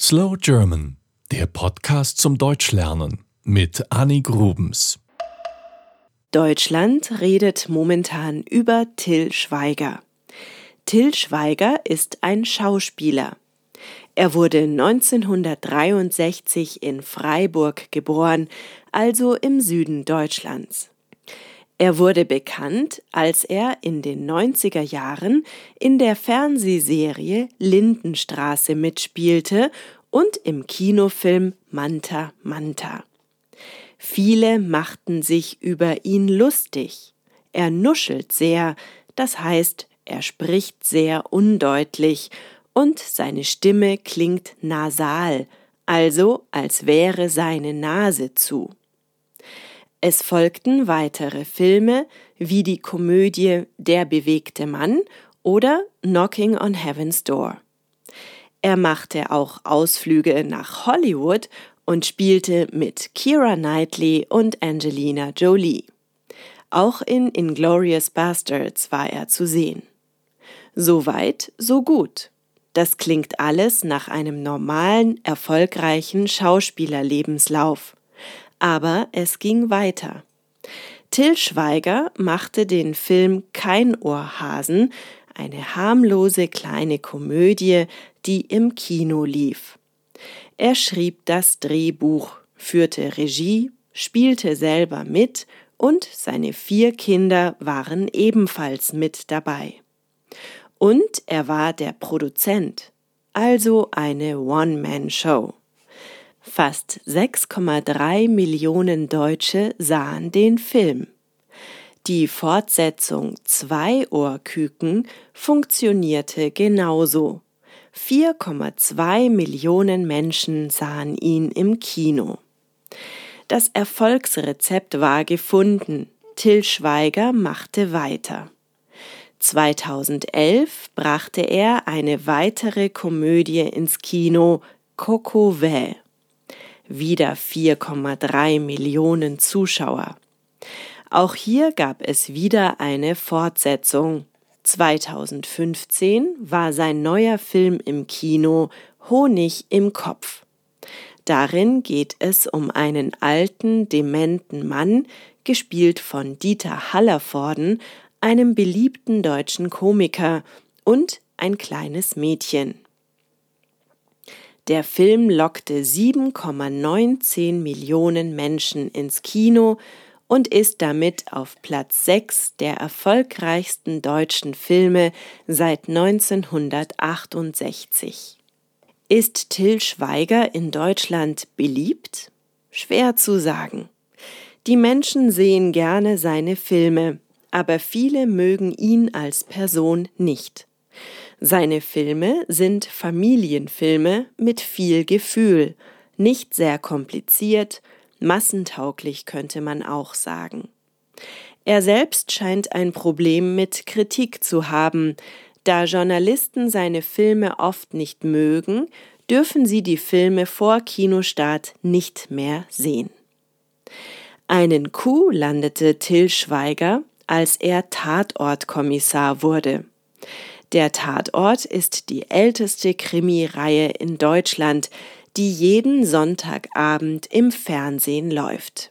Slow German, der Podcast zum Deutschlernen mit Annie Grubens. Deutschland redet momentan über Till Schweiger. Till Schweiger ist ein Schauspieler. Er wurde 1963 in Freiburg geboren, also im Süden Deutschlands. Er wurde bekannt, als er in den 90er Jahren in der Fernsehserie Lindenstraße mitspielte und im Kinofilm Manta Manta. Viele machten sich über ihn lustig. Er nuschelt sehr, das heißt, er spricht sehr undeutlich und seine Stimme klingt nasal, also als wäre seine Nase zu. Es folgten weitere Filme wie die Komödie Der bewegte Mann oder Knocking on Heaven's Door. Er machte auch Ausflüge nach Hollywood und spielte mit Kira Knightley und Angelina Jolie. Auch in Inglorious Bastards war er zu sehen. So weit, so gut. Das klingt alles nach einem normalen, erfolgreichen Schauspielerlebenslauf. Aber es ging weiter. Till Schweiger machte den Film Kein Ohrhasen, eine harmlose kleine Komödie, die im Kino lief. Er schrieb das Drehbuch, führte Regie, spielte selber mit und seine vier Kinder waren ebenfalls mit dabei. Und er war der Produzent, also eine One-Man-Show. Fast 6,3 Millionen Deutsche sahen den Film. Die Fortsetzung Zwei Ohrküken funktionierte genauso. 4,2 Millionen Menschen sahen ihn im Kino. Das Erfolgsrezept war gefunden. Till Schweiger machte weiter. 2011 brachte er eine weitere Komödie ins Kino, Coco Vä wieder 4,3 Millionen Zuschauer. Auch hier gab es wieder eine Fortsetzung. 2015 war sein neuer Film im Kino Honig im Kopf. Darin geht es um einen alten, dementen Mann, gespielt von Dieter Hallervorden, einem beliebten deutschen Komiker, und ein kleines Mädchen. Der Film lockte 7,19 Millionen Menschen ins Kino und ist damit auf Platz 6 der erfolgreichsten deutschen Filme seit 1968. Ist Till Schweiger in Deutschland beliebt? Schwer zu sagen. Die Menschen sehen gerne seine Filme, aber viele mögen ihn als Person nicht. Seine Filme sind Familienfilme mit viel Gefühl, nicht sehr kompliziert, massentauglich könnte man auch sagen. Er selbst scheint ein Problem mit Kritik zu haben, da Journalisten seine Filme oft nicht mögen, dürfen sie die Filme vor Kinostart nicht mehr sehen. Einen Coup landete Till Schweiger, als er Tatortkommissar wurde. Der Tatort ist die älteste Krimireihe in Deutschland, die jeden Sonntagabend im Fernsehen läuft.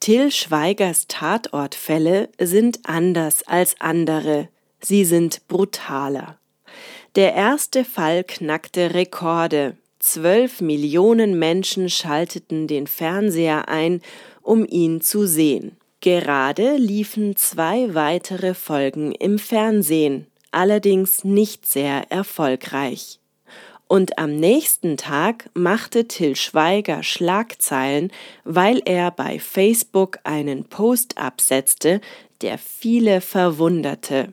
Till Schweigers Tatortfälle sind anders als andere, sie sind brutaler. Der erste Fall knackte Rekorde. Zwölf Millionen Menschen schalteten den Fernseher ein, um ihn zu sehen. Gerade liefen zwei weitere Folgen im Fernsehen allerdings nicht sehr erfolgreich. Und am nächsten Tag machte Till Schweiger Schlagzeilen, weil er bei Facebook einen Post absetzte, der viele verwunderte.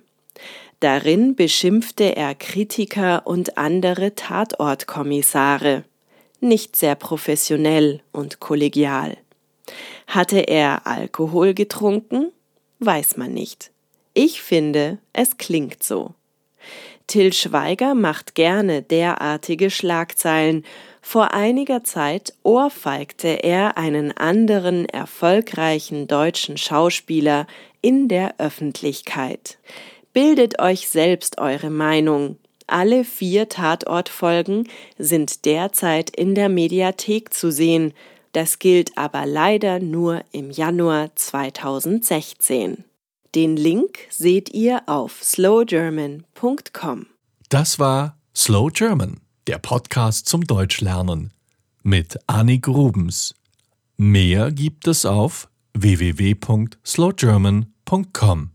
Darin beschimpfte er Kritiker und andere Tatortkommissare. Nicht sehr professionell und kollegial. Hatte er Alkohol getrunken? Weiß man nicht. Ich finde, es klingt so. Till Schweiger macht gerne derartige Schlagzeilen. Vor einiger Zeit ohrfeigte er einen anderen erfolgreichen deutschen Schauspieler in der Öffentlichkeit. Bildet euch selbst eure Meinung. Alle vier Tatortfolgen sind derzeit in der Mediathek zu sehen. Das gilt aber leider nur im Januar 2016. Den Link seht ihr auf slowgerman.com. Das war Slow German, der Podcast zum Deutschlernen mit Annik Rubens. Mehr gibt es auf www.slowgerman.com.